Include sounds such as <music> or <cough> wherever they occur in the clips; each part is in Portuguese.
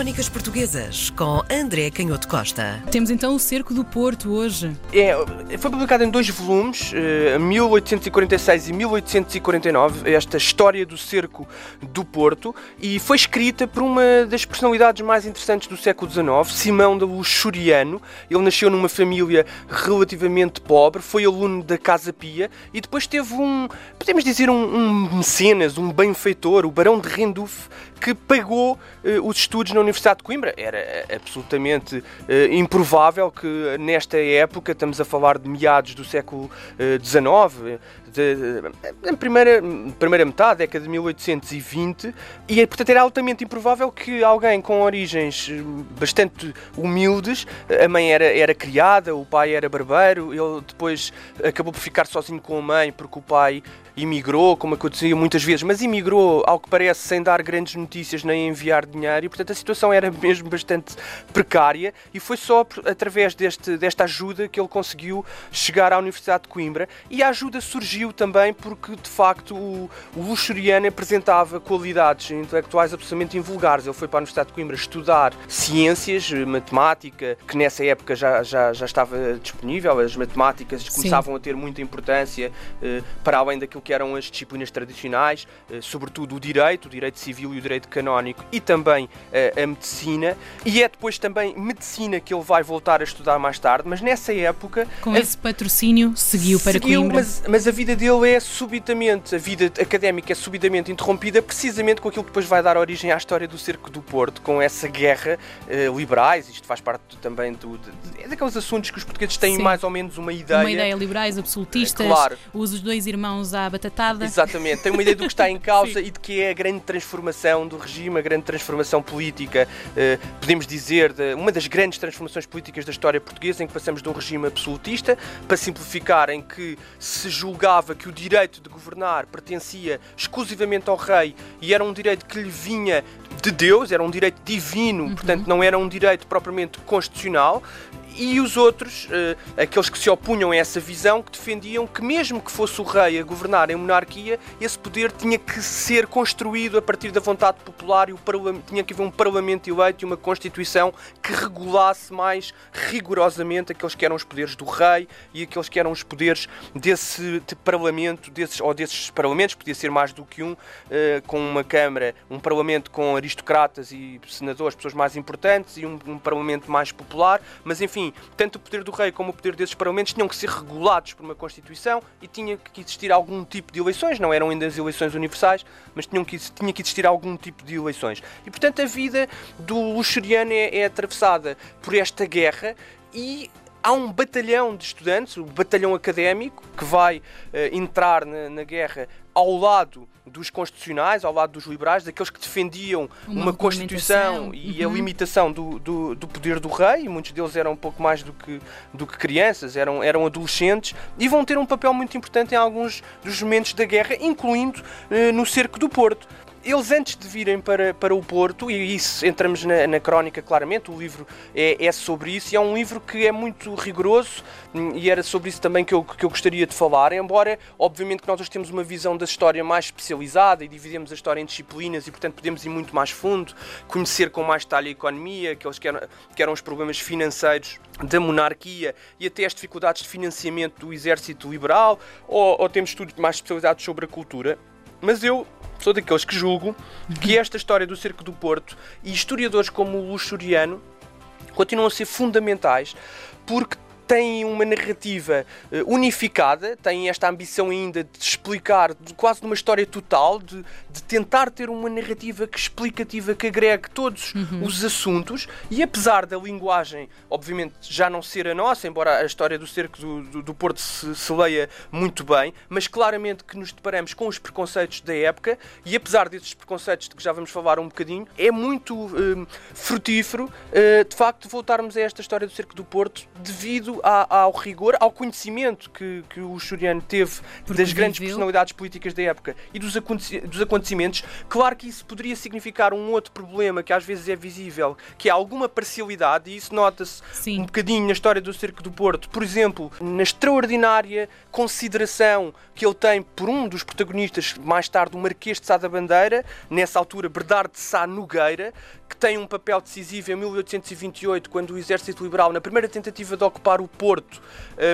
Crónicas Portuguesas com André Canhoto Costa. Temos então o Cerco do Porto hoje. É, foi publicado em dois volumes, eh, 1846 e 1849, esta história do cerco do Porto, e foi escrita por uma das personalidades mais interessantes do século XIX, Simão da Luxuriano. Ele nasceu numa família relativamente pobre, foi aluno da Casa Pia e depois teve um, podemos dizer, um, um mecenas, um benfeitor, o Barão de Rendulf, que pagou uh, os estudos na Universidade de Coimbra. Era uh, absolutamente uh, improvável que nesta época, estamos a falar de meados do século XIX, na primeira, primeira metade, década de 1820, e portanto era altamente improvável que alguém com origens bastante humildes, a mãe era, era criada, o pai era barbeiro, ele depois acabou por ficar sozinho com a mãe porque o pai imigrou, como acontecia muitas vezes, mas imigrou, ao que parece, sem dar grandes notícias nem enviar dinheiro, e portanto a situação era <laughs> mesmo bastante precária, e foi só através deste, desta ajuda que ele conseguiu chegar à Universidade de Coimbra, e a ajuda surgiu também porque, de facto, o, o Luxuriano apresentava qualidades intelectuais absolutamente invulgares. Ele foi para a Universidade de Coimbra estudar ciências, matemática, que nessa época já, já, já estava disponível, as matemáticas Sim. começavam a ter muita importância, eh, para além daquilo que que eram as disciplinas tradicionais, eh, sobretudo o direito, o direito civil e o direito canónico, e também eh, a medicina. E é depois também medicina que ele vai voltar a estudar mais tarde, mas nessa época. Com esse patrocínio, seguiu para seguiu, Coimbra. Mas, mas a vida dele é subitamente, a vida académica é subitamente interrompida, precisamente com aquilo que depois vai dar origem à história do Cerco do Porto, com essa guerra uh, liberais. Isto faz parte também do, de, é daqueles assuntos que os portugueses têm Sim. mais ou menos uma ideia. Uma ideia liberais, absolutistas, claro. os dois irmãos à batatada. Exatamente, tem uma ideia do que está em <laughs> causa e de que é a grande transformação do regime, a grande transformação política, uh, podemos dizer, de, uma das grandes transformações políticas da história portuguesa, em que passamos de um regime absolutista, para simplificar, em que se julgava que o direito de governar pertencia exclusivamente ao rei e era um direito que lhe vinha de Deus, era um direito divino, uhum. portanto não era um direito propriamente constitucional, e os outros, uh, aqueles que se opunham a essa visão, que defendiam que, mesmo que fosse o rei a governar em monarquia, esse poder tinha que ser construído a partir da vontade popular e o tinha que haver um parlamento eleito e uma constituição que regulasse mais rigorosamente aqueles que eram os poderes do rei e aqueles que eram os poderes desse de parlamento, desses, ou desses parlamentos, podia ser mais do que um, uh, com uma Câmara, um parlamento com aristocratas e senadores, pessoas mais importantes, e um, um parlamento mais popular, mas enfim enfim, tanto o poder do rei como o poder desses parlamentos tinham que ser regulados por uma Constituição e tinha que existir algum tipo de eleições, não eram ainda as eleições universais, mas tinham que, tinha que existir algum tipo de eleições. E portanto a vida do luxuriano é, é atravessada por esta guerra e há um batalhão de estudantes, o batalhão académico, que vai uh, entrar na, na, guerra ao lado dos constitucionais, ao lado dos liberais, daqueles que defendiam uma, uma Constituição e uhum. a limitação do, do, do, poder do rei, muitos deles eram um pouco mais do que, do que crianças, eram, eram adolescentes, e vão ter um papel muito importante em alguns dos momentos da guerra, incluindo uh, no cerco do Porto eles antes de virem para, para o Porto, e isso entramos na, na crónica claramente, o livro é, é, sobre isso, e é um livro que é muito rigoroso, hum, e era sobre isso também que eu, que eu gostaria de falar, embora, obviamente, que nós hoje temos uma visão da história mais especializada e dividimos a história em disciplinas e, portanto, podemos ir muito mais fundo, conhecer com mais detalhe a economia, aqueles que eram, que eram os problemas financeiros da monarquia e até as dificuldades de financiamento do exército liberal, ou, ou temos estudos mais especializados sobre a cultura. Mas eu sou daqueles que julgo que esta história do Cerco do Porto e historiadores como o Luxuriano continuam a ser fundamentais porque têm uma narrativa uh, unificada, têm esta ambição ainda de explicar de, quase numa história total, de, de, tentar ter uma narrativa que explicativa que agregue todos uhum. os assuntos e apesar da linguagem, obviamente, já não ser a nossa, embora a história do cerco do, do, do Porto se, se, leia muito bem, mas claramente que nos deparamos com os preconceitos da época e apesar desses preconceitos de que já vamos falar um bocadinho, é muito uh, frutífero uh, de facto voltarmos a esta história do cerco do Porto devido ao rigor, ao conhecimento que, que o Churiano teve Porque das grandes viveu. personalidades políticas da época e dos, dos acontecimentos. Claro que isso poderia significar um outro problema que às vezes é visível, que é alguma parcialidade, e isso nota-se um bocadinho na história do Cerco do Porto. Por exemplo, na extraordinária consideração que ele tem por um dos protagonistas, mais tarde o Marquês de Sá da Bandeira, nessa altura Bernardo de Sá Nogueira, que tem um papel decisivo em 1828, quando o exército liberal, na primeira tentativa de ocupar o Porto,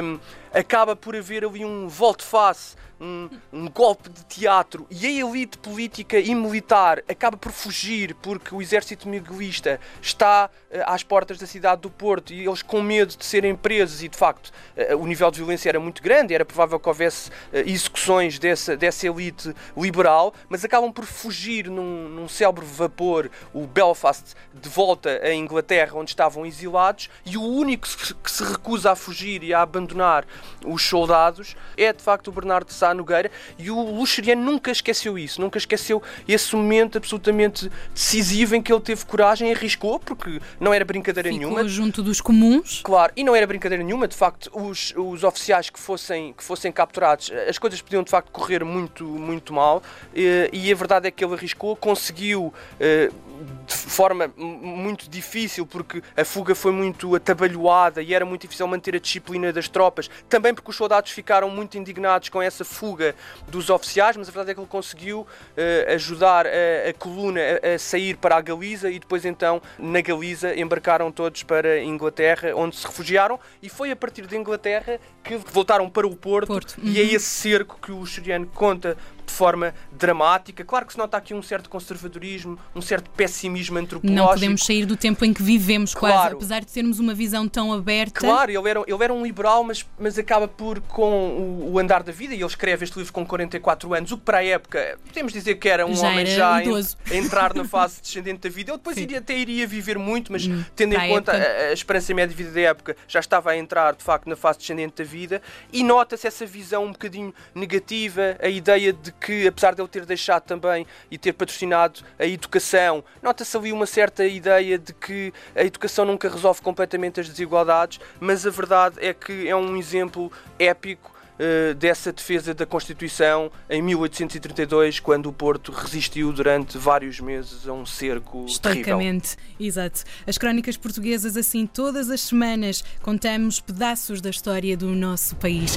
um, acaba por haver ali um volte-face um, um, golpe de teatro. E a elite política e militar acaba por fugir porque o exército miguelista está uh, às portas da cidade do Porto e eles com medo de serem presos. E de facto uh, o nível de violência era muito grande, era provável que houvesse uh, execuções dessa, dessa elite liberal, mas acabam por fugir num, num célebre vapor, o Belfast, de volta à Inglaterra onde estavam exilados. E o único que se recusa a fugir e a abandonar os soldados é de facto o Bernardo de Sá Nogueira e o Luxeriano nunca esqueceu isso, nunca esqueceu esse momento absolutamente decisivo em que ele teve coragem e arriscou, porque não era brincadeira Ficou nenhuma. junto dos comuns. Claro, e não era brincadeira nenhuma, de facto, os, os oficiais que fossem, que fossem capturados, as coisas podiam de facto correr muito, muito mal, e, e a verdade é que ele arriscou, conseguiu. Uh, de forma muito difícil, porque a fuga foi muito atabalhoada e era muito difícil manter a disciplina das tropas, também porque os soldados ficaram muito indignados com essa fuga dos oficiais, mas a verdade é que ele conseguiu uh, ajudar a, a coluna a, a, sair para a Galiza e depois então na Galiza embarcaram todos para a Inglaterra, onde se refugiaram e foi a partir da Inglaterra que voltaram para o Porto, Porto. Uhum. e é uhum. esse cerco que o Churiano conta de forma dramática. Claro que se nota aqui um certo conservadorismo, um certo pessimismo antropológico. Não podemos sair do tempo em que vivemos, claro. quase, apesar de termos uma visão tão aberta. Claro, ele era, ele era um liberal, mas, mas acaba por, com o, o andar da vida, e ele escreve este livro com 44 anos, o que para a época, podemos dizer que era um já homem era já idoso. a entrar na fase descendente da vida. Ele depois iria, até iria viver muito, mas hum, tendo em conta a, a, esperança média de vida da época, já estava a entrar de facto na fase descendente da vida, e nota-se essa visão um bocadinho negativa, a ideia de que, apesar de ele ter deixado também e ter patrocinado a educação. Nota-se ali uma certa ideia de que a educação nunca resolve completamente as desigualdades, mas a verdade é que é um exemplo épico uh, dessa defesa da Constituição em 1832, quando o Porto resistiu durante vários meses a um cerco Historicamente, terrível. exato. As crónicas portuguesas, assim, todas as semanas, contamos pedaços da história do nosso país.